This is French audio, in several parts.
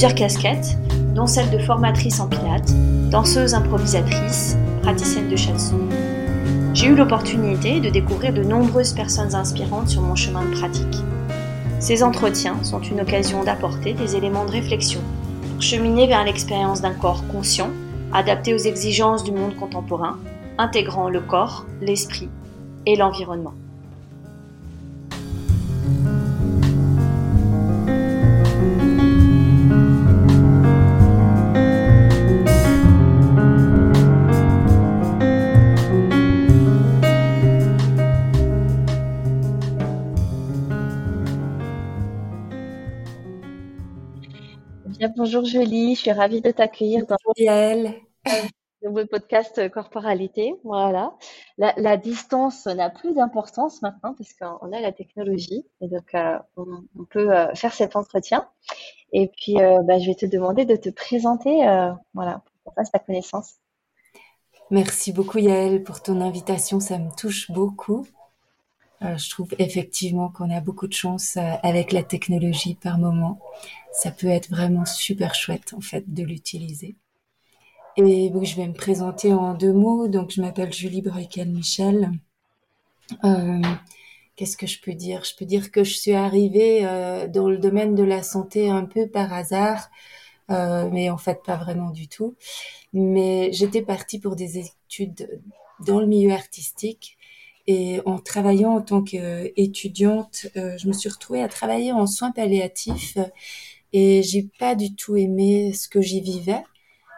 plusieurs casquettes, dont celle de formatrice en pilates, danseuse improvisatrice, praticienne de shatsu. J'ai eu l'opportunité de découvrir de nombreuses personnes inspirantes sur mon chemin de pratique. Ces entretiens sont une occasion d'apporter des éléments de réflexion pour cheminer vers l'expérience d'un corps conscient, adapté aux exigences du monde contemporain, intégrant le corps, l'esprit et l'environnement. Bonjour Julie, je suis ravie de t'accueillir dans le nouveau podcast Corporalité. Voilà, la, distance n'a plus d'importance maintenant parce qu'on a la technologie et donc euh, on, peut euh, faire cet entretien. Et puis, euh, bah, je vais te demander de te présenter, voilà, pour qu'on fasse ta connaissance. Merci beaucoup Yael pour ton invitation, ça me touche beaucoup. Euh, je trouve effectivement qu'on a beaucoup de chance euh, avec la technologie par moment. Ça peut être vraiment super chouette en fait de l'utiliser. Et je vais me présenter en deux mots. Donc je m'appelle Julie Bruikel-Michel. Euh, Qu'est-ce que je peux dire? Je peux dire que je suis arrivée euh, dans le domaine de la santé un peu par hasard, euh, mais en fait pas vraiment du tout. Mais j'étais partie pour des études dans le milieu artistique et en travaillant en tant qu'étudiante, euh, je me suis retrouvée à travailler en soins palliatifs et j'ai pas du tout aimé ce que j'y vivais.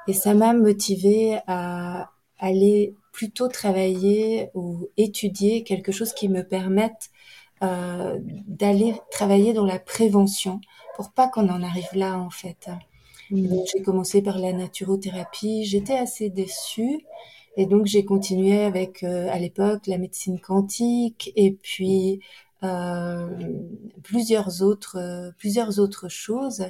Et ça m'a motivée à aller plutôt travailler ou étudier quelque chose qui me permette euh, d'aller travailler dans la prévention pour pas qu'on en arrive là en fait. Mmh. J'ai commencé par la naturothérapie. J'étais assez déçue et donc j'ai continué avec euh, à l'époque la médecine quantique et puis euh, plusieurs autres euh, plusieurs autres choses.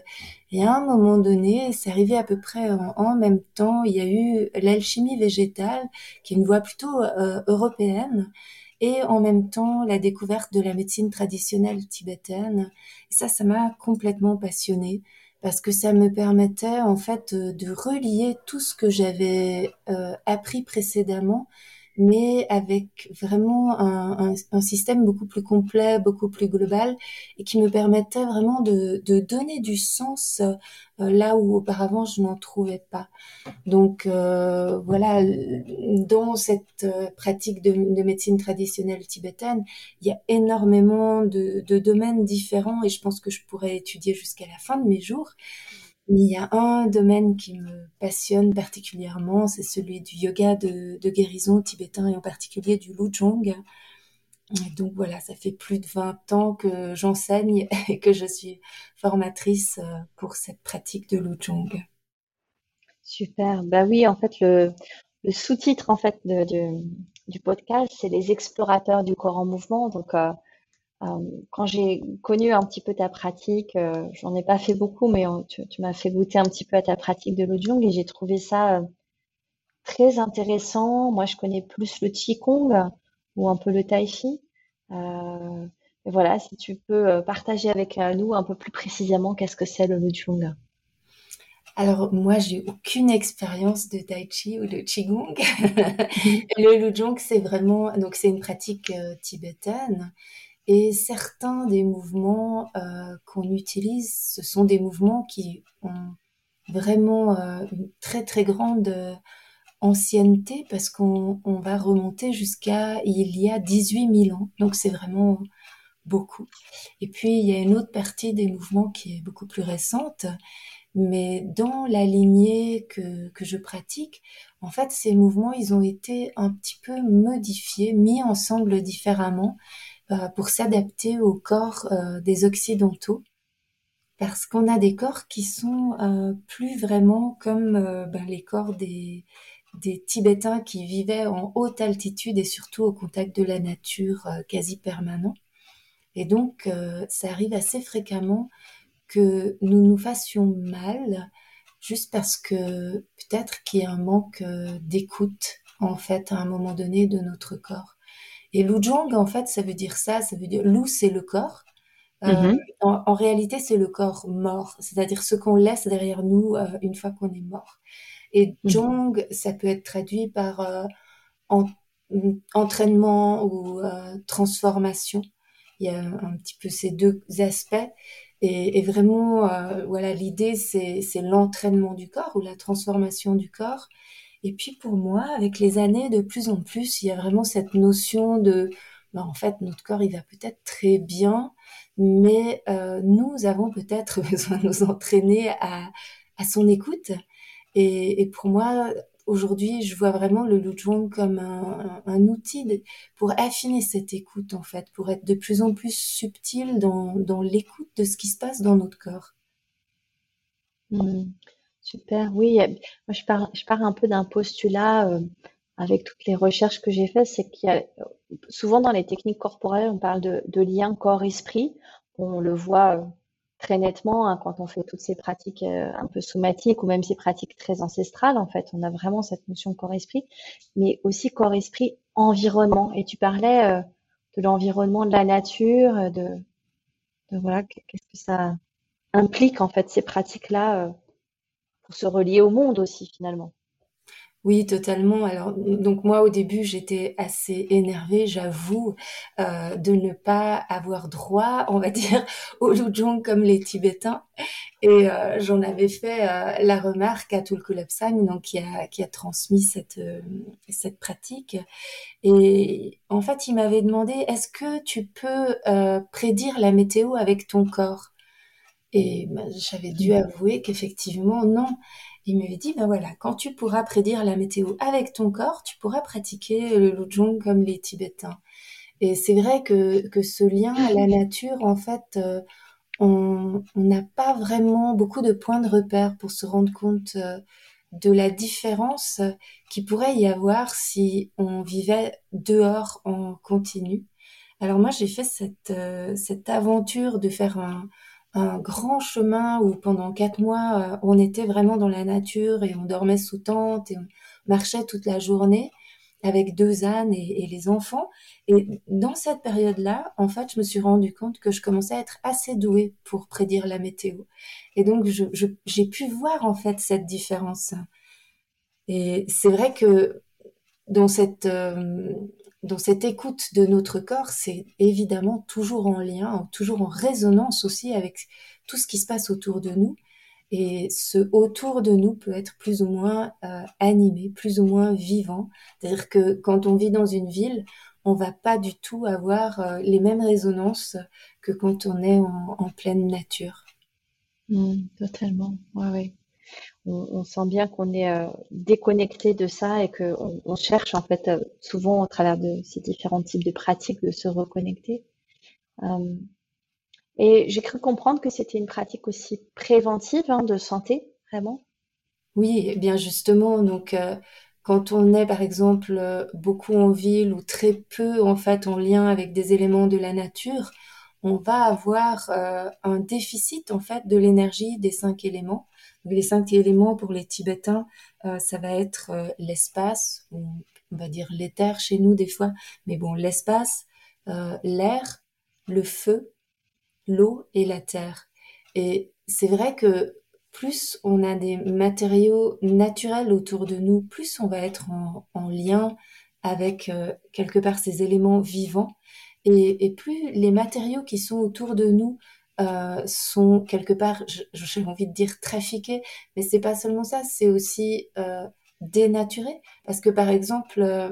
Et à un moment donné, c'est arrivé à peu près en, même temps, il y a eu l'alchimie végétale, qui est une voie plutôt européenne, et en même temps la découverte de la médecine traditionnelle tibétaine. Et ça, ça m'a complètement passionnée parce que ça me permettait en fait de, relier tout ce que j'avais euh, appris précédemment, mais avec vraiment un, un, système beaucoup plus complet, beaucoup plus global, et qui me permettait vraiment de, de donner du sens euh, là où auparavant je n'en trouvais pas. Donc euh, voilà, dans cette euh, pratique de, de, médecine traditionnelle tibétaine, il y a énormément de, de, domaines différents et je pense que je pourrais étudier jusqu'à la fin de mes jours. Mais il y a un domaine qui me passionne particulièrement, c'est celui du yoga de, guérison tibétain et en particulier du Lujong. Donc voilà, ça fait plus de 20 ans que j'enseigne et que je suis formatrice euh, pour cette pratique de Lujong. Super. Bah oui, en fait, le, sous-titre en fait du podcast, c'est les explorateurs du corps en mouvement. Donc, euh, quand j'ai connu un petit peu ta pratique, j'en ai pas fait beaucoup, mais tu, m'as fait goûter un petit peu à ta pratique de Lujong et j'ai trouvé ça très intéressant. Moi, je connais plus le Qigong ou un peu le tai chi. Euh, voilà, si tu peux euh, partager avec euh, nous un peu plus précisément qu'est-ce que c'est le Lujong. Alors moi, j'ai aucune expérience de tai chi ou de qigong. le Lujong, c'est vraiment donc c'est une pratique tibétaine et certains des mouvements qu'on utilise, ce sont des mouvements qui ont vraiment une très très grande ancienneté parce qu'on va remonter jusqu'à il y a 18 000 ans. Donc c'est vraiment beaucoup. Et puis il y a une autre partie des mouvements qui est beaucoup plus récente, mais dans la lignée que, que je pratique, en fait ces mouvements ils ont été un petit peu modifiés, mis ensemble différemment euh, pour s'adapter au corps euh, des occidentaux parce qu'on a des corps qui sont euh, plus vraiment comme ben, les corps des, Tibétains qui vivaient en haute altitude et surtout au contact de la nature euh, quasi permanent. Et donc, euh, ça arrive assez fréquemment que nous nous fassions mal juste parce que peut-être qu'il y a un manque euh, d'écoute en fait à un moment donné de notre corps. Et Lujong, en fait, ça veut dire ça, ça veut dire Lu, c'est le corps. Euh, mhm. en, réalité, c'est le corps mort, c'est-à-dire ce qu'on laisse derrière nous euh, une fois qu'on est mort. Et mhm. Jong, ça peut être traduit par euh, entraînement ou transformation. Il y a un petit peu ces deux aspects. Et, et vraiment, voilà, l'idée, c'est l'entraînement du corps ou la transformation du corps. Et puis pour moi, avec les années, de plus en plus, il y a vraiment cette notion de, ben, en fait, notre corps, il va peut-être très bien, mais euh, nous avons peut-être besoin de nous entraîner à, à son écoute. Et, pour moi, aujourd'hui, je vois vraiment le Lujong comme un, outil pour affiner cette écoute, en fait, pour être de plus en plus subtil dans, dans l'écoute de ce qui se passe dans notre corps. Mmh. Super, oui. Moi, je pars, je pars un peu d'un postulat euh, avec toutes les recherches que j'ai faites, c'est qu'il y a souvent dans les techniques corporelles, on parle de, de lien corps-esprit. On le voit euh, très nettement hein, quand on fait toutes ces pratiques euh, un peu somatiques ou même ces pratiques très ancestrales. En fait, on a vraiment cette notion corps-esprit, mais aussi corps-esprit environnement. Et tu parlais de l'environnement, de la nature, de, de voilà, qu'est-ce que ça implique en fait ces pratiques-là se relier au monde aussi finalement. Oui, totalement. Alors, donc moi, au début, j'étais assez énervée, j'avoue, euh, de ne pas avoir droit, on va dire, au Lujong comme les Tibétains. Et euh, j'en avais fait euh, la remarque à Tulkulapsang, donc qui a, qui a transmis cette pratique. Et en fait, il m'avait demandé, est-ce que tu peux prédire la météo avec ton corps? Et ben, j'avais dû avouer qu'effectivement, non. Il m'avait dit, ben voilà, quand tu pourras prédire la météo avec ton corps, tu pourras pratiquer le Lujong comme les Tibétains. Et c'est vrai que, que ce lien à la nature, en fait, euh, on n'a pas vraiment beaucoup de points de repère pour se rendre compte euh, de la différence qui pourrait y avoir si on vivait dehors en continu. Alors moi, j'ai fait cette, euh, cette aventure de faire un, un grand chemin où pendant quatre mois, euh, on était vraiment dans la nature et on dormait sous tente et on marchait toute la journée avec deux ânes et, les enfants. Et dans cette période-là, en fait, je me suis rendu compte que je commençais à être assez douée pour prédire la météo. Et donc, j'ai pu voir en fait cette différence. Et c'est vrai que dans cette euh, dans cette écoute de notre corps, c'est évidemment toujours en lien, toujours en résonance aussi avec tout ce qui se passe autour de nous. Et ce autour de nous peut être plus ou moins euh, animé, plus ou moins vivant. C'est-à-dire que quand on vit dans une ville, on va pas du tout avoir euh, les mêmes résonances que quand on est en, pleine nature. Mmh, totalement, ouais, ouais on, sent bien qu'on est euh, déconnecté de ça et qu'on on cherche en fait euh, souvent au travers de ces différents types de pratiques de se reconnecter. Euh, et j'ai cru comprendre que c'était une pratique aussi préventive hein, de santé, vraiment. Oui, eh bien justement, donc quand on est par exemple beaucoup en ville ou très peu en fait en lien avec des éléments de la nature, on va avoir un déficit en fait de l'énergie des cinq éléments les cinq éléments pour les Tibétains, euh, ça va être euh, l'espace, on va dire l'éther chez nous des fois, mais bon, l'espace, euh, l'air, le feu, l'eau et la terre. Et c'est vrai que plus on a des matériaux naturels autour de nous, plus on va être en, lien avec quelque part ces éléments vivants. Et, et, plus les matériaux qui sont autour de nous euh, sont quelque part, j'ai envie de dire trafiqués, mais c'est pas seulement ça, c'est aussi euh, dénaturé. Parce que par exemple, euh,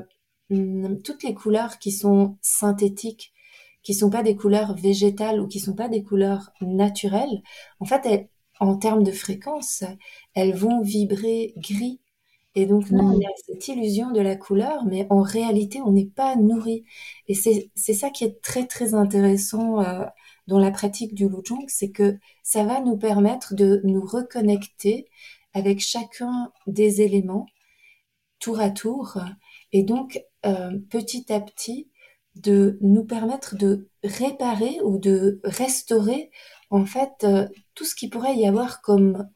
hmm, toutes les couleurs qui sont synthétiques, qui sont pas des couleurs végétales ou qui sont pas des couleurs naturelles, en fait, en termes de fréquence, elles vont vibrer gris. Et donc, nous, on a cette illusion de la couleur, mais en réalité, on n'est pas nourri. Et c'est ça qui est très, très intéressant euh, dans la pratique du Lujong, c'est que ça va nous permettre de nous reconnecter avec chacun des éléments tour à tour et donc euh, petit à petit de nous permettre de réparer ou de restaurer en fait euh, tout ce qui pourrait y avoir comme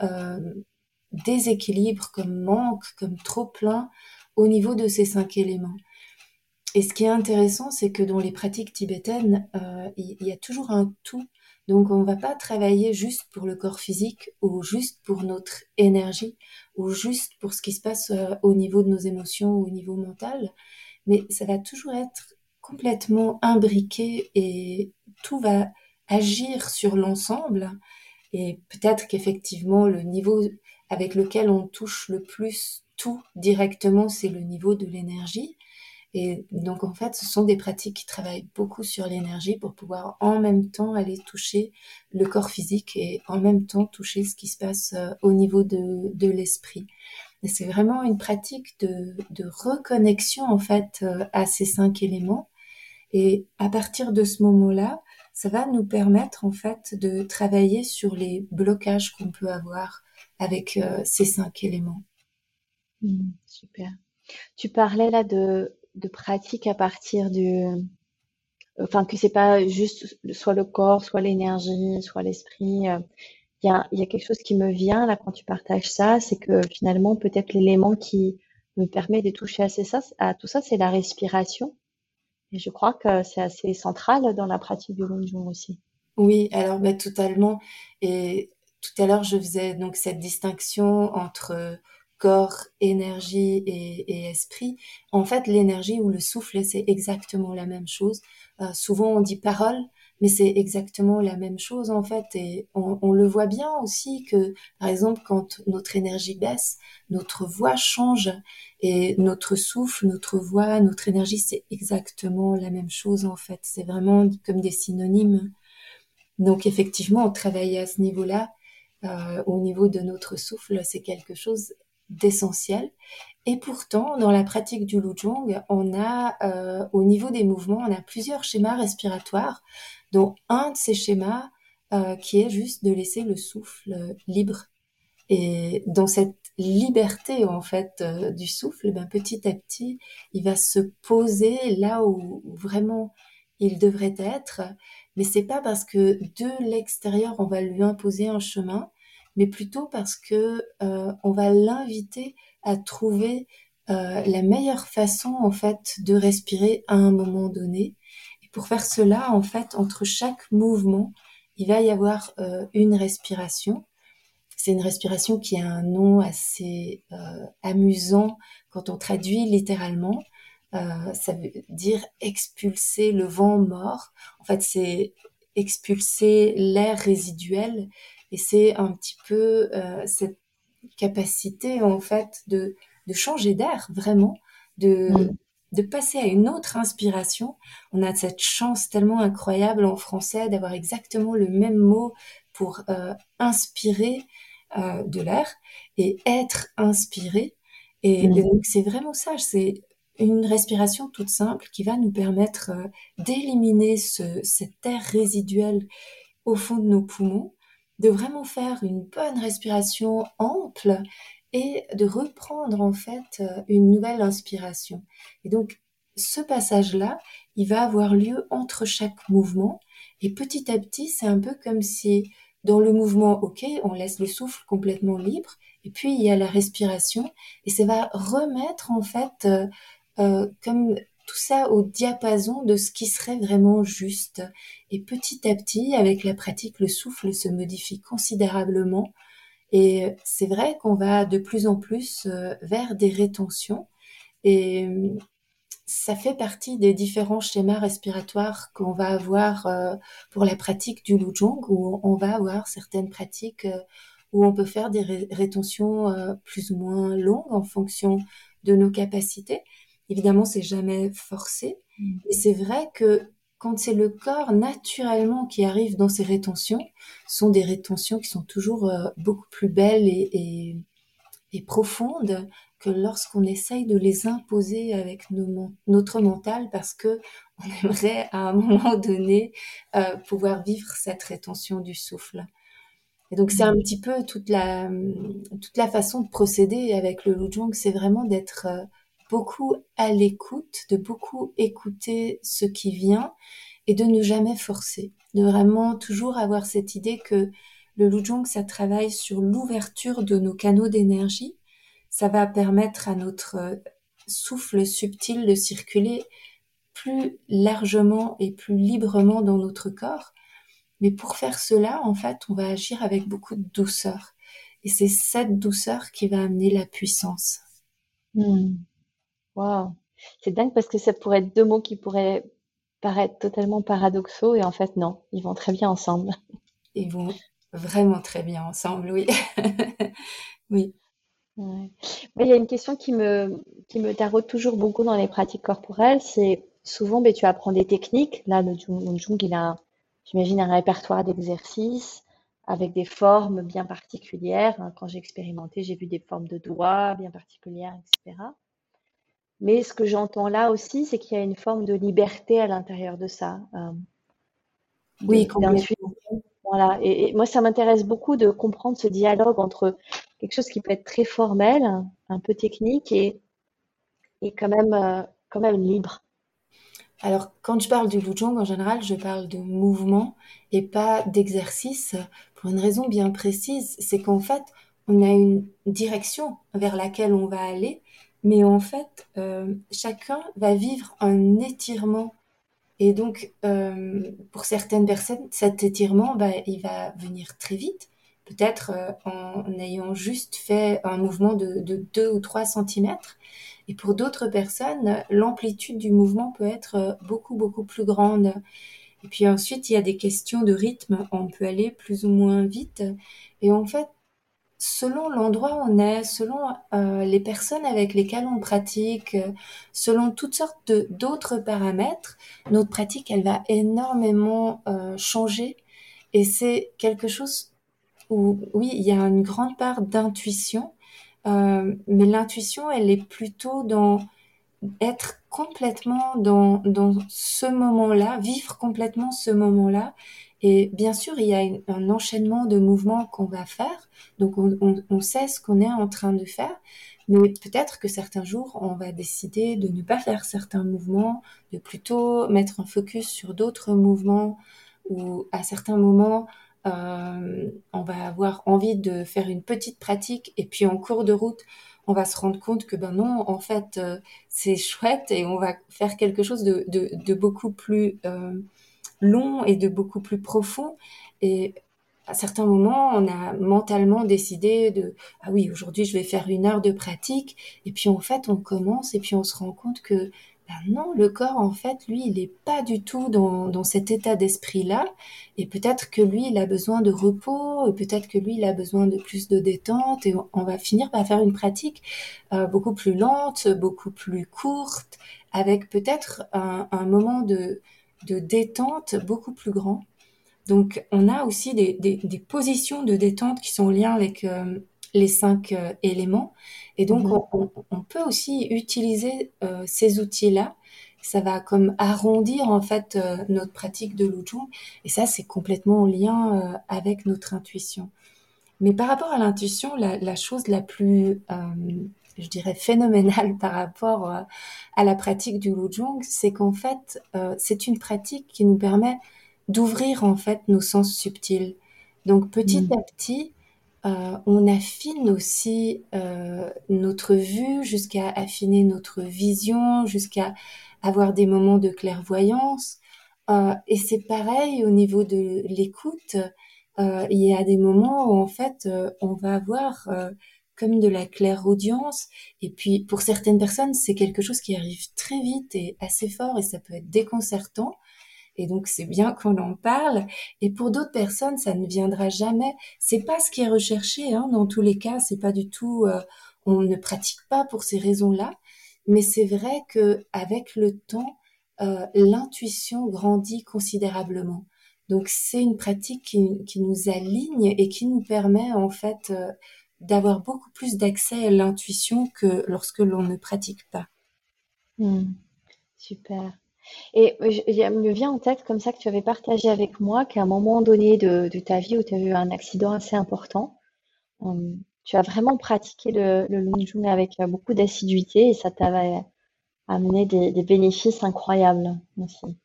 déséquilibre, comme manque, comme trop plein au niveau de ces cinq éléments. Et ce qui est intéressant, c'est que dans les pratiques tibétaines, euh, il y, a toujours un tout. Donc on ne va pas travailler juste pour le corps physique ou juste pour notre énergie ou juste pour ce qui se passe euh, au niveau de nos émotions ou au niveau mental, mais ça va toujours être complètement imbriqué et tout va agir sur l'ensemble. Et peut-être qu'effectivement, le niveau avec lequel on touche le plus tout directement, c'est le niveau de l'énergie. Et donc en fait, ce sont des pratiques qui travaillent beaucoup sur l'énergie pour pouvoir en même temps aller toucher le corps physique et en même temps toucher ce qui se passe euh, au niveau de, de l'esprit. Et c'est vraiment une pratique de, de reconnexion en fait euh, à ces cinq éléments. Et à partir de ce moment-là, ça va nous permettre en fait de travailler sur les blocages qu'on peut avoir avec euh, ces cinq éléments. Mmh, super. Tu parlais là de de pratique à partir du, enfin que c'est pas juste soit le corps, soit l'énergie, soit l'esprit. Euh, il y a, y a quelque chose qui me vient là quand tu partages ça, c'est que finalement peut-être l'élément qui me permet de toucher à, ça, à tout ça, c'est la respiration. Je crois que c'est assez central dans la pratique du Longzhong aussi. Oui, alors mais totalement. Et tout à l'heure, je faisais donc cette distinction entre corps, énergie et, esprit. En fait, l'énergie ou le souffle, c'est exactement la même chose. Euh, souvent, on dit parole, mais c'est exactement la même chose en fait. Et on, le voit bien aussi que, par exemple, quand notre énergie baisse, notre voix change et notre souffle, notre voix, notre énergie, c'est exactement la même chose en fait. C'est vraiment comme des synonymes. Donc effectivement, on travaille à ce niveau-là. Euh, au niveau de notre souffle, c'est quelque chose d'essentiel. Et pourtant, dans la pratique du Lujong, on a, euh, au niveau des mouvements, on a plusieurs schémas respiratoires, dont un de ces schémas euh, qui est juste de laisser le souffle euh, libre. Et dans cette liberté en fait du souffle, ben, petit à petit, il va se poser là où, vraiment il devrait être. Mais c'est pas parce que de l'extérieur on va lui imposer un chemin mais plutôt parce que euh, on va l'inviter à trouver euh, la meilleure façon en fait de respirer à un moment donné. Pour faire cela, en fait, entre chaque mouvement, il va y avoir euh, une respiration. C'est une respiration qui a un nom assez amusant quand on traduit littéralement. ça veut dire expulser le vent mort. En fait, c'est expulser l'air résiduel et c'est un petit peu euh, cette capacité en fait de, de changer d'air vraiment, de, mm. De passer à une autre inspiration. On a cette chance tellement incroyable en français d'avoir exactement le même mot pour euh, inspirer euh, de l'air et être inspiré. Et, mm. donc c'est vraiment ça, c'est une respiration toute simple qui va nous permettre d'éliminer ce, cet air résiduel au fond de nos poumons de vraiment faire une bonne respiration ample et de reprendre en fait euh, une nouvelle inspiration. Et donc ce passage-là, il va avoir lieu entre chaque mouvement et petit à petit, c'est un peu comme si dans le mouvement, ok, on laisse le souffle complètement libre et puis il y a la respiration et ça va remettre en fait euh, euh, comme tout ça au diapason de ce qui serait vraiment juste. Et petit à petit, avec la pratique, le souffle se modifie considérablement. Et c'est vrai qu'on va de plus en plus euh, vers des rétentions. Et euh, ça fait partie des différents schémas respiratoires qu'on va avoir euh, pour la pratique du Lujong, où on va avoir certaines pratiques où on peut faire des rétentions plus ou moins longues en fonction de nos capacités. Évidemment, c'est jamais forcé. Mm. Et c'est vrai que quand c'est le corps naturellement qui arrive dans ces rétentions, sont des rétentions qui sont toujours euh, beaucoup plus belles et, profondes que lorsqu'on essaye de les imposer avec notre mental parce que on aimerait à un moment donné euh, pouvoir vivre cette rétention du souffle. Et donc c'est un petit peu toute la toute la façon de procéder avec le Lujong, c'est vraiment d'être euh, beaucoup à l'écoute, de beaucoup écouter ce qui vient et de ne jamais forcer, de vraiment toujours avoir cette idée que le Lujong, ça travaille sur l'ouverture de nos canaux d'énergie. Ça va permettre à notre souffle subtil de circuler plus largement et plus librement dans notre corps. Mais pour faire cela, en fait, on va agir avec beaucoup de douceur. Et c'est cette douceur qui va amener la puissance. Hmm. Wow. C'est dingue parce que ça pourrait être deux mots qui pourraient paraître totalement paradoxaux et en fait non, ils vont très bien ensemble. Ils vont vraiment très bien ensemble, oui. oui. il y a une question qui me, qui me taraude toujours beaucoup dans les pratiques corporelles, c'est souvent ben, tu apprends des techniques. Là, le Jung, il a, j'imagine, un répertoire d'exercices avec des formes bien particulières. Hein. Quand j'ai expérimenté, j'ai vu des formes de doigts bien particulières, etc. Mais ce que j'entends là aussi, c'est qu'il y a une forme de liberté à l'intérieur de ça. Euh, oui, complètement. Voilà. Et, moi, ça m'intéresse beaucoup de comprendre ce dialogue entre quelque chose qui peut être très formel, un peu technique et, et quand même, euh, quand même libre. Alors, quand je parle du Lujong, en général, je parle de mouvement et pas d'exercice pour une raison bien précise. C'est qu'en fait, on a une direction vers laquelle on va aller, mais en fait, euh, chacun va vivre un étirement. Et donc, euh, pour certaines personnes, cet étirement, bah, il va venir très vite, peut-être euh, en ayant juste fait un mouvement de, de 2 ou 3 centimètres. Et pour d'autres personnes, l'amplitude du mouvement peut être beaucoup, beaucoup plus grande. Et puis ensuite, il y a des questions de rythme. On peut aller plus ou moins vite. Et en fait, selon l'endroit où on est, selon euh, les personnes avec lesquelles on pratique, euh, selon toutes sortes d'autres paramètres, notre pratique, elle va énormément changer. Et c'est quelque chose où, oui, il y a une grande part d'intuition euh, mais l'intuition, elle est plutôt dans être complètement dans, dans ce moment-là, vivre complètement ce moment-là. Et bien sûr, il y a un enchaînement de mouvements qu'on va faire, donc on, sait ce qu'on est en train de faire, mais peut-être que certains jours, on va décider de ne pas faire certains mouvements, de plutôt mettre un focus sur d'autres mouvements, ou à certains moments, euh, on va avoir envie de faire une petite pratique et puis en cours de route, on va se rendre compte que ben non, en fait, euh, c'est chouette et on va faire quelque chose de, de, beaucoup plus euh, long et de beaucoup plus profond. Et à certains moments, on a mentalement décidé de ah oui, aujourd'hui je vais faire une heure de pratique et puis en fait on commence et puis on se rend compte que ben non, le corps, en fait, lui, il n'est pas du tout dans, dans cet état d'esprit-là. Et peut-être que lui, il a besoin de repos, et peut-être que lui, il a besoin de plus de détente. Et on, va finir par faire une pratique euh, beaucoup plus lente, beaucoup plus courte, avec peut-être un, un, moment de, de détente beaucoup plus grand. Donc, on a aussi des, des, des positions de détente qui sont en lien avec euh, les cinq euh, éléments. Et donc, mhm. on, peut aussi utiliser euh, ces outils-là. Ça va comme arrondir en fait notre pratique de l'Ujung. Et ça, c'est complètement en lien avec notre intuition. Mais par rapport à l'intuition, la, la, chose la plus, je dirais, phénoménale par rapport à la pratique du Lujung, c'est qu'en fait, c'est une pratique qui nous permet d'ouvrir en fait nos sens subtils. Donc petit mhm. à petit, euh, on affine aussi euh, notre vue jusqu'à affiner notre vision, jusqu'à avoir des moments de clairvoyance. Euh, et c'est pareil au niveau de l'écoute. il y a des moments où en fait on va avoir comme de la claire audience. Et puis pour certaines personnes, c'est quelque chose qui arrive très vite et assez fort et ça peut être déconcertant. Et donc c'est bien qu'on en parle. Et pour d'autres personnes, ça ne viendra jamais. C'est pas ce qui est recherché. Hein. Dans tous les cas, c'est pas du tout. Euh, on ne pratique pas pour ces raisons-là. Mais c'est vrai que avec le temps, euh, l'intuition grandit considérablement. Donc c'est une pratique qui, qui, nous aligne et qui nous permet en fait euh, d'avoir beaucoup plus d'accès à l'intuition que lorsque l'on ne pratique pas. Mmh. super. Et il me vient en tête comme ça que tu avais partagé avec moi qu'à un moment donné de, ta vie où tu as eu un accident assez important, euh, tu as vraiment pratiqué le, le avec euh, beaucoup d'assiduité et ça t'avait amené des, bénéfices incroyables aussi.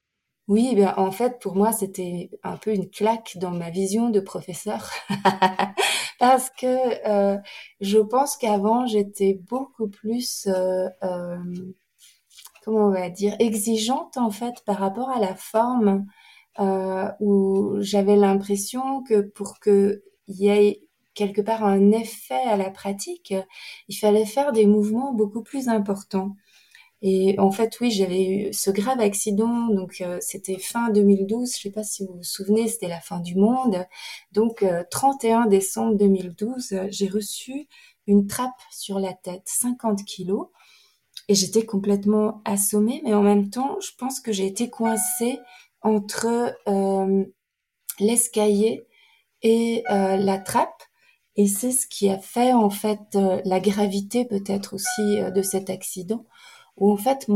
Oui, bien, en fait, pour moi, c'était un peu une claque dans ma vision de professeur. parce que je pense qu'avant j'étais beaucoup plus comment on va dire exigeante en fait par rapport à la forme où j'avais l'impression que pour que il y ait quelque part un effet à la pratique, il fallait faire des mouvements beaucoup plus importants. Et en fait, oui, j'avais eu ce grave accident, donc euh, c'était fin 2012, je sais pas si vous vous souvenez, c'était la fin du monde. Donc 31 euh, décembre 2012, j'ai reçu une trappe sur la tête, 50 kilos, et j'étais complètement assommée, mais en même temps, je pense que j'ai été coincée entre euh, l'escalier et la trappe. Et c'est ce qui a fait en fait la gravité peut-être aussi de cet accident où en fait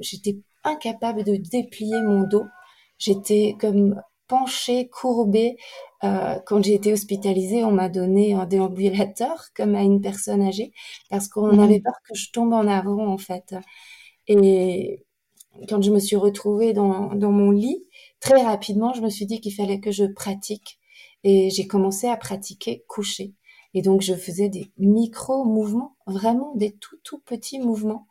j'étais incapable de déplier mon dos. J'étais comme penchée, courbée. Euh, quand j'ai été hospitalisée, on m'a donné un déambulateur comme à une personne âgée parce qu'on mhm. avait peur que je tombe en avant en fait. Et quand je me suis retrouvée dans, dans mon lit, très rapidement, je me suis dit qu'il fallait que je pratique. Et j'ai commencé à pratiquer coucher. Et donc, je faisais des micro-mouvements, vraiment des tout, tout petits mouvements.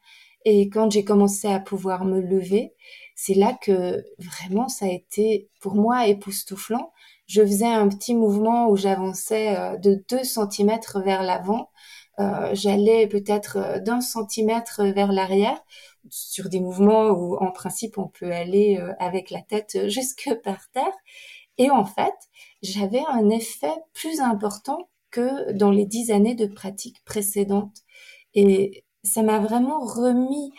Et quand j'ai commencé à pouvoir me lever, c'est là que vraiment ça a été pour moi époustouflant. Je faisais un petit mouvement où j'avançais euh, de 2 cm vers l'avant. Euh, J'allais peut-être euh, d'un centimètre vers l'arrière sur des mouvements où en principe on peut aller avec la tête jusque par terre. Et en fait, j'avais un effet plus important que dans les dix années de pratique précédentes. Et ça m'a vraiment remis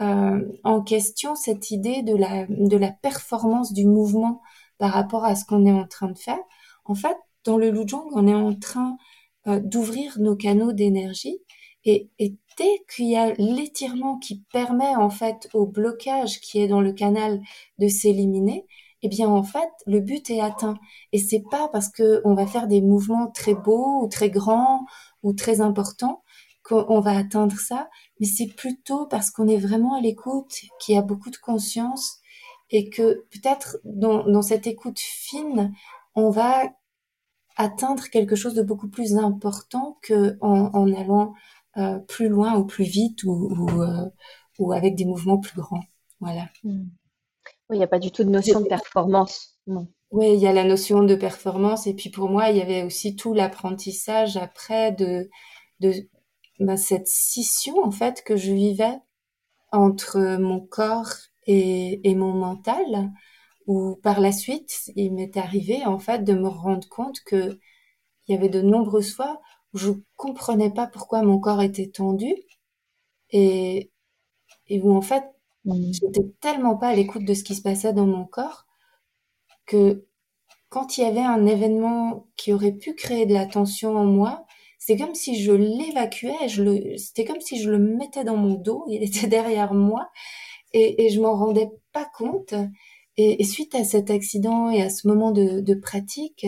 euh, en question cette idée de la, de la performance du mouvement par rapport à ce qu'on est en train de faire. En fait, dans le Lujong, on est en train euh, d'ouvrir nos canaux d'énergie et, et dès qu'il y a l'étirement qui permet en fait au blocage qui est dans le canal de s'éliminer, eh bien en fait le but est atteint et c'est pas parce que on va faire des mouvements très beaux ou très grands ou très importants qu'on va atteindre ça, mais c'est plutôt parce qu'on est vraiment à l'écoute, qu'il y a beaucoup de conscience et que peut-être dans, dans cette écoute fine, on va atteindre quelque chose de beaucoup plus important que en, allant euh, plus loin ou plus vite ou, ou, euh, ou, avec des mouvements plus grands. Voilà. Hmm. Oui, il n'y a pas du tout de notion de performance. Non. Oui, il y a la notion de performance et puis pour moi, il y avait aussi tout l'apprentissage après de, de bah, cette scission en fait que je vivais entre mon corps et, et mon mental, où par la suite, il m'est arrivé en fait de me rendre compte que il y avait de nombreuses fois où je comprenais pas pourquoi mon corps était tendu et, et où en fait mmh. j'étais tellement pas à l'écoute de ce qui se passait dans mon corps que quand il y avait un événement qui aurait pu créer de la tension en moi, c'est comme si je l'évacuais, c'était comme si je le mettais dans mon dos, il était derrière moi, et, je m'en rendais pas compte. Et, suite à cet accident et à ce moment de, de pratique,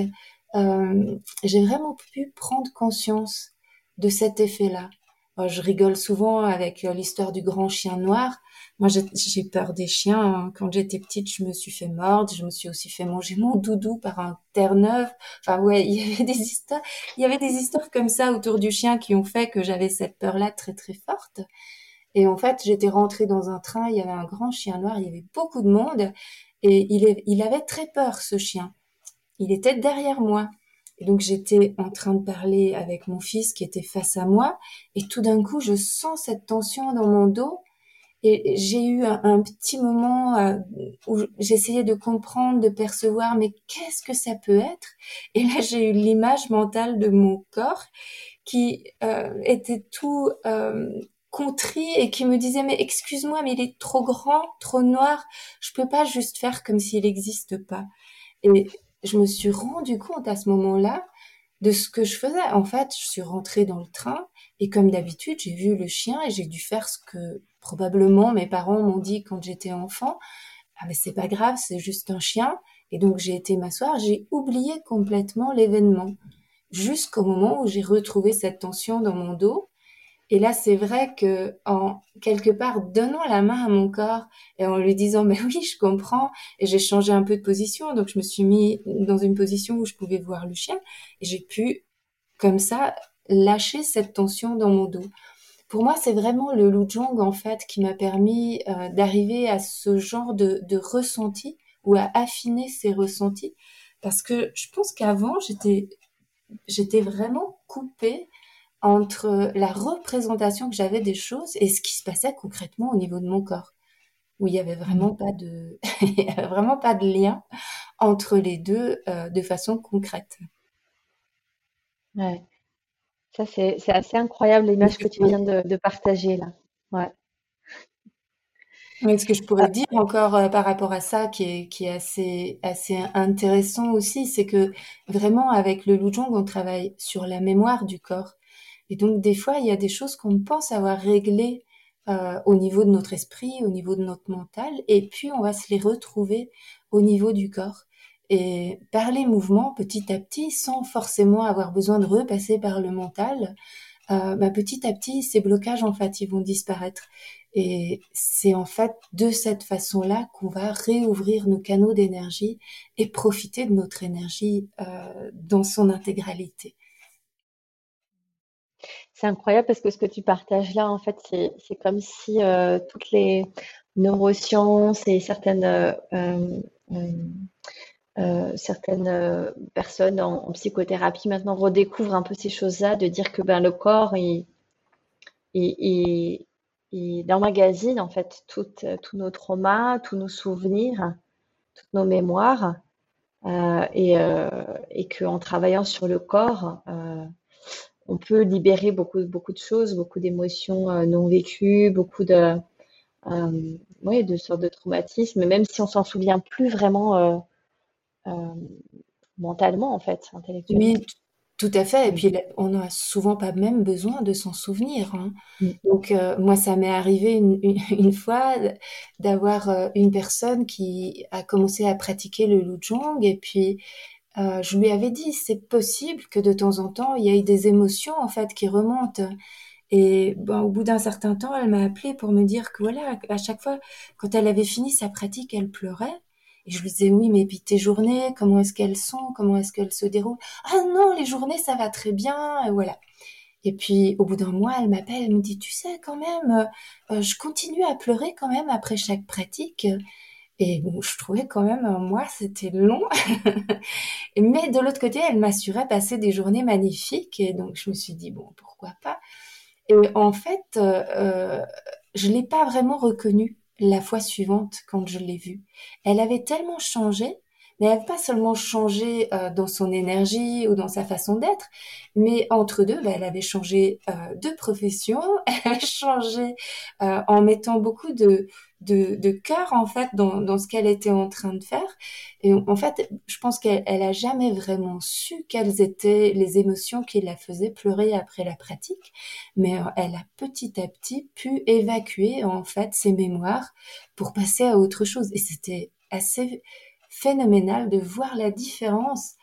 euh, j'ai vraiment pu prendre conscience de cet effet-là. Je rigole souvent avec l'histoire du grand chien noir. Moi, j'ai peur des chiens. Hein. Quand j'étais petite, je me suis fait mordre. Je me suis aussi fait manger mon doudou par un terre-neuve. Enfin, ouais, il y avait des histoires. Il y avait des histoires comme ça autour du chien qui ont fait que j'avais cette peur-là très très forte. Et en fait, j'étais rentrée dans un train. Il y avait un grand chien noir. Il y avait beaucoup de monde et il, il avait très peur ce chien. Il était derrière moi. Et donc j'étais en train de parler avec mon fils qui était face à moi. Et tout d'un coup je sens cette tension dans mon dos. Et j'ai eu un, petit moment euh, où j'essayais de comprendre, de percevoir, mais qu'est-ce que ça peut être? Et là, j'ai eu l'image mentale de mon corps qui euh, était tout euh, contrit et qui me disait mais excuse-moi, mais il est trop grand, trop noir, je peux pas juste faire comme s'il n'existe pas. Et je me suis rendu compte à ce moment-là de ce que je faisais. En fait, je suis rentrée dans le train et comme d'habitude, j'ai vu le chien et j'ai dû faire ce que probablement mes parents m'ont dit quand j'étais enfant. Ah mais c'est pas grave, c'est juste un chien. Et donc j'ai été m'asseoir, j'ai oublié complètement l'événement jusqu'au moment où j'ai retrouvé cette tension dans mon dos. Et là, c'est vrai que en quelque part donnant la main à mon corps et en lui disant mais oui, je comprends et j'ai changé un peu de position, donc je me suis mis dans une position où je pouvais voir le chien et j'ai pu comme ça lâcher cette tension dans mon dos. Pour moi, c'est vraiment le Lujong en fait qui m'a permis euh, d'arriver à ce genre de, de ressenti ou à affiner ces ressentis parce que je pense qu'avant j'étais j'étais vraiment coupée entre la représentation que j'avais des choses et ce qui se passait concrètement au niveau de mon corps où il y avait vraiment mmh. pas de il y avait vraiment pas de lien entre les deux euh, de façon concrète. Ouais. Ça, c'est, assez incroyable l'image que tu viens de, partager là. Ouais. ce que je pourrais dire encore euh, par rapport à ça, qui est, qui est assez, assez intéressant aussi, c'est que vraiment avec le Lujong, on travaille sur la mémoire du corps. Et donc des fois, il y a des choses qu'on pense avoir réglées euh, au niveau de notre esprit, au niveau de notre mental, et puis on va se les retrouver au niveau du corps. Et par les mouvements, petit à petit, sans forcément avoir besoin de repasser par le mental, euh, bah, petit à petit, ces blocages, en fait, ils vont disparaître. Et c'est en fait de cette façon-là qu'on va réouvrir nos canaux d'énergie et profiter de notre énergie euh, dans son intégralité. C'est incroyable parce que ce que tu partages là, en fait, c'est comme si euh, toutes les neurosciences et certaines euh, euh, certaines personnes en, psychothérapie maintenant redécouvrent un peu ces choses-là, de dire que ben, le corps, il, il, emmagasine en fait tous nos traumas, tous nos souvenirs, toutes nos mémoires, et, euh, et qu'en travaillant sur le corps, on peut libérer beaucoup, beaucoup de choses, beaucoup d'émotions non vécues, beaucoup de, oui, de sortes de traumatismes, même si on s'en souvient plus vraiment euh, mentalement, en fait, intellectuellement. Oui, tout à fait. Et puis, on n'a souvent pas même besoin de s'en souvenir. Hein. Mm. Donc, euh, moi, ça m'est arrivé une, fois d'avoir euh, une personne qui a commencé à pratiquer le Lujong et puis je lui avais dit, c'est possible que de temps en temps, il y ait des émotions, en fait, qui remontent. Et bon, au bout d'un certain temps, elle m'a appelé pour me dire que voilà, à chaque fois, quand elle avait fini sa pratique, elle pleurait. Et je lui disais, oui, mais puis tes journées, comment est-ce qu'elles sont Comment est-ce qu'elles se déroulent Ah non, les journées, ça va très bien, et voilà. Et puis, au bout d'un mois, elle m'appelle, elle me dit, tu sais, quand même, euh, je continue à pleurer quand même après chaque pratique. Et bon, je trouvais quand même un mois, c'était long. Mais de l'autre côté, elle m'assurait passer des journées magnifiques. Et donc, je me suis dit, bon, pourquoi pas? Et en fait, euh, euh je l'ai pas vraiment reconnu la fois suivante quand je l'ai vue. Elle avait tellement changé, mais elle n'avait pas seulement changé euh, dans son énergie ou dans sa façon d'être, mais entre deux, bah, elle avait changé euh, de profession, elle avait changé euh, en mettant beaucoup de, de, de cœur en fait dans, dans ce qu'elle était en train de faire. Et en fait, je pense qu'elle elle a jamais vraiment su quelles étaient les émotions qui la faisaient pleurer après la pratique, mais euh, elle a petit à petit pu évacuer en fait ses mémoires pour passer à autre chose. Et c'était assez phénoménal de voir la différence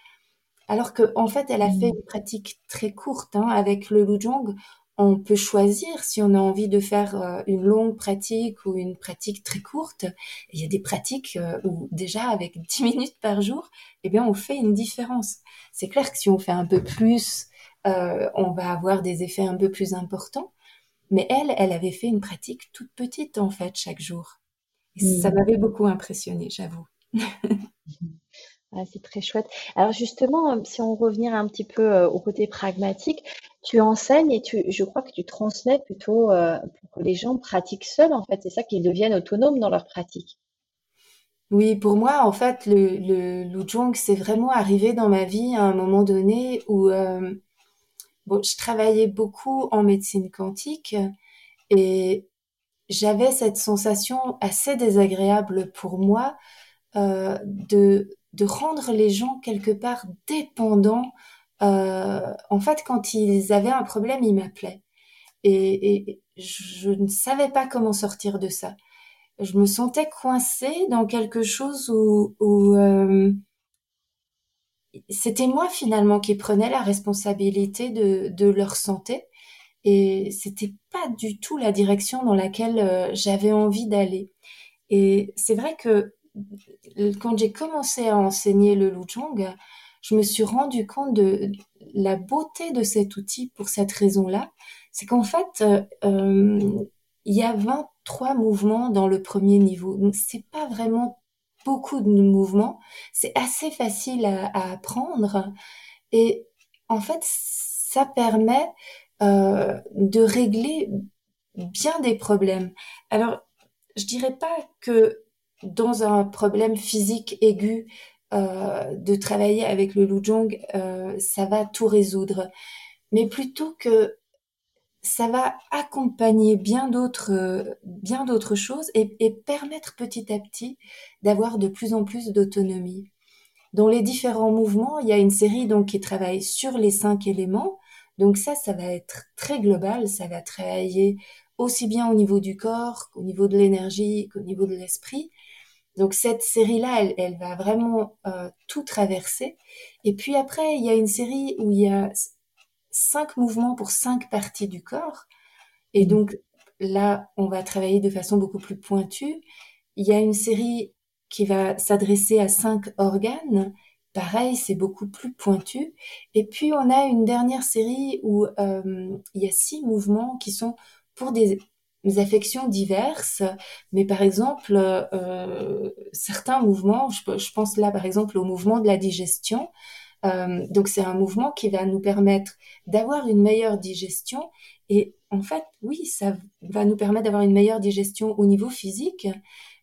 alors que en fait elle a fait mmh. une pratique très courte hein, avec le Lujong on peut choisir si on a envie de faire euh, une longue pratique ou une pratique très courte. Il y a des pratiques euh, où déjà avec 10 minutes par jour, eh bien on fait une différence. C'est clair que si on fait un peu plus, euh, on va avoir des effets un peu plus importants. Mais elle, elle avait fait une pratique toute petite en fait chaque jour. Et ça mmh. m'avait beaucoup impressionné, j'avoue. Ah, c'est très chouette. Alors justement, si on revient un petit peu au côté pragmatique, tu enseignes et tu, je crois que tu transmets plutôt euh, pour que les gens pratiquent seuls, en fait. C'est ça, qu'ils deviennent autonomes dans leur pratique. Oui, pour moi, en fait, le, le c'est vraiment arrivé dans ma vie à un moment donné où euh, bon, je travaillais beaucoup en médecine quantique et j'avais cette sensation assez désagréable pour moi euh, de, de rendre les gens quelque part dépendants euh, en fait, quand ils avaient un problème, ils m'appelaient. Et, je ne savais pas comment sortir de ça. Je me sentais coincée dans quelque chose où, euh, c'était moi finalement qui prenais la responsabilité de, leur santé. Et c'était pas du tout la direction dans laquelle euh, j'avais envie d'aller. Et c'est vrai que quand j'ai commencé à enseigner le Lujong, je me suis rendu compte de la beauté de cet outil pour cette raison-là. C'est qu'en fait, euh, il y a 23 mouvements dans le premier niveau. C'est pas vraiment beaucoup de mouvements. C'est assez facile à, à, apprendre. Et en fait, ça permet euh, de régler bien des problèmes. Alors, je dirais pas que dans un problème physique aigu, euh, de travailler avec le Lujong, euh, ça va tout résoudre. Mais plutôt que ça va accompagner bien d'autres bien d'autres choses et, et, permettre petit à petit d'avoir de plus en plus d'autonomie. Dans les différents mouvements, il y a une série donc qui travaille sur les cinq éléments. Donc ça, ça va être très global. Ça va travailler aussi bien au niveau du corps qu'au niveau de l'énergie qu'au niveau de l'esprit. Donc cette série-là, elle, elle, va vraiment euh, tout traverser. Et puis après, il y a une série où il y a cinq mouvements pour cinq parties du corps. Et donc là, on va travailler de façon beaucoup plus pointue. Il y a une série qui va s'adresser à cinq organes. Pareil, c'est beaucoup plus pointu. Et puis on a une dernière série où euh, il y a six mouvements qui sont pour des affections diverses, mais par exemple, euh, certains mouvements, je, je, pense là par exemple au mouvement de la digestion, euh, donc c'est un mouvement qui va nous permettre d'avoir une meilleure digestion et en fait, oui, ça va nous permettre d'avoir une meilleure digestion au niveau physique,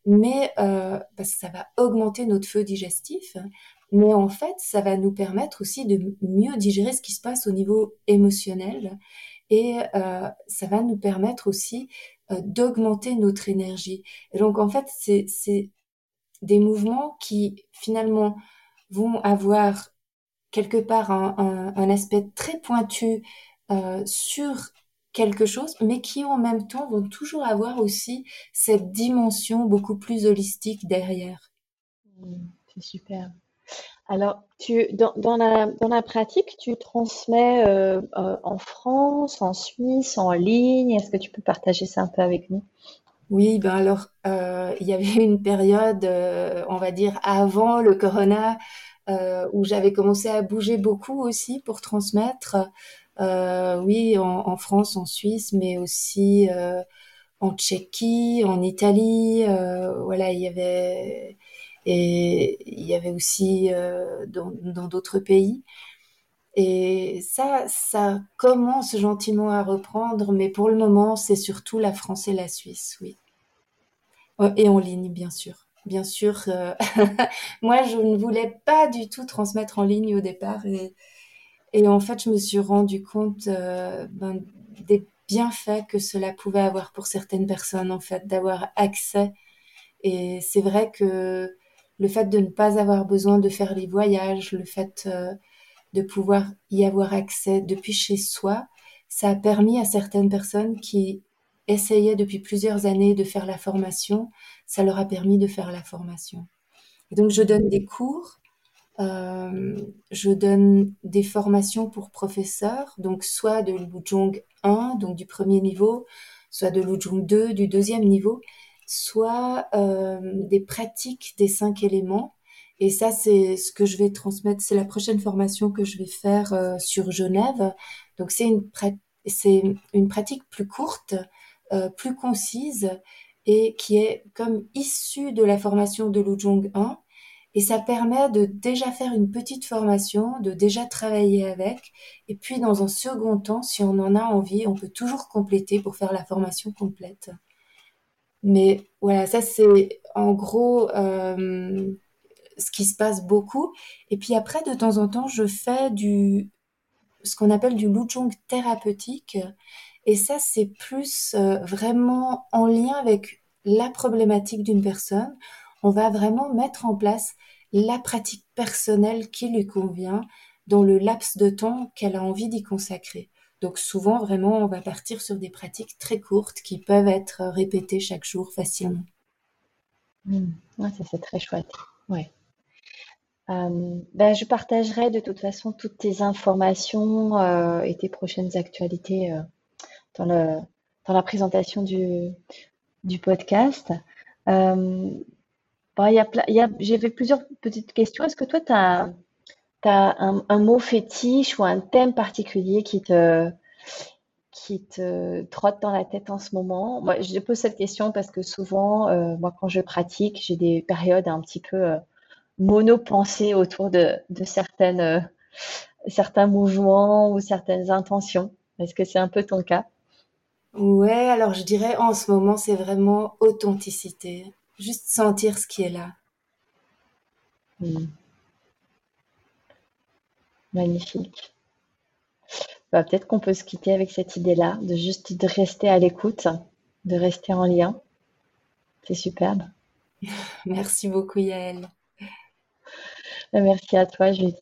mais euh, parce que ça va augmenter notre feu digestif, mais en fait, ça va nous permettre aussi de mieux digérer ce qui se passe au niveau émotionnel et euh, ça va nous permettre aussi euh, d'augmenter notre énergie. Donc en fait, c'est des mouvements qui finalement vont avoir quelque part un aspect très pointu euh, sur quelque chose, mais qui en même temps vont toujours avoir aussi cette dimension beaucoup plus holistique derrière. Mmh, c'est super. Alors, tu, dans, la, pratique, tu transmets euh, euh, en France, en Suisse, en ligne. Est-ce que tu peux partager ça un peu avec nous? Oui, ben alors, euh, il y avait une période, on va dire, avant le corona, où j'avais commencé à bouger beaucoup aussi pour transmettre. Oui, en, en, France, en Suisse, mais aussi en Tchéquie, en Italie. voilà, il y avait et il y avait aussi euh, dans d'autres pays. Et ça, ça commence gentiment à reprendre, mais pour le moment, c'est surtout la France et la Suisse, oui. Et en ligne, bien sûr. Bien sûr, euh, moi, je ne voulais pas du tout transmettre en ligne au départ. Et, en fait, je me suis rendu compte euh, ben, des bienfaits que cela pouvait avoir pour certaines personnes, en fait, d'avoir accès. Et c'est vrai que le fait de ne pas avoir besoin de faire les voyages, le fait euh, de pouvoir y avoir accès depuis chez soi, ça a permis à certaines personnes qui essayaient depuis plusieurs années de faire la formation, ça leur a permis de faire la formation. Et donc je donne des cours, euh, je donne des formations pour professeurs, donc soit de Lujong 1, donc du premier niveau, soit de Lujong 2, du deuxième niveau soit euh, des pratiques des cinq éléments. Et ça, c'est ce que je vais transmettre. C'est la prochaine formation que je vais faire euh, sur Genève. Donc c'est une, pratique plus courte, euh, plus concise et qui est comme issue de la formation de Lujong 1. Et ça permet de déjà faire une petite formation, de déjà travailler avec. Et puis, dans un second temps, si on en a envie, on peut toujours compléter pour faire la formation complète. Mais voilà, ça c'est en gros euh, ce qui se passe beaucoup. Et puis après, de temps en temps, je fais du ce qu'on appelle du lujong thérapeutique. Et ça, c'est plus euh, vraiment en lien avec la problématique d'une personne. On va vraiment mettre en place la pratique personnelle qui lui convient dans le laps de temps qu'elle a envie d'y consacrer. Donc souvent, vraiment, on va partir sur des pratiques très courtes qui peuvent être répétées chaque jour facilement. Mmh. ça c'est très chouette. Ouais. Euh, ben, je partagerai de toute façon toutes tes informations euh, et tes prochaines actualités euh, dans, le, dans la présentation du, du podcast. Bon, y a, y a, J'avais plusieurs petites questions. Est-ce que toi, tu as as un, mot fétiche ou un thème particulier qui te, qui te trotte dans la tête en ce moment? Moi, je pose cette question parce que souvent, euh, moi, quand je pratique, j'ai des périodes un petit peu euh, monopensées autour de, de certaines, euh, certains mouvements ou certaines intentions. Est-ce que c'est un peu ton cas? Ouais, alors je dirais en ce moment, c'est vraiment authenticité. Juste sentir ce qui est là. Hmm. Magnifique. Bah, peut-être qu'on peut se quitter avec cette idée-là, de juste de rester à l'écoute, de rester en lien. C'est superbe. Merci beaucoup, Yael. Merci à toi, Julie.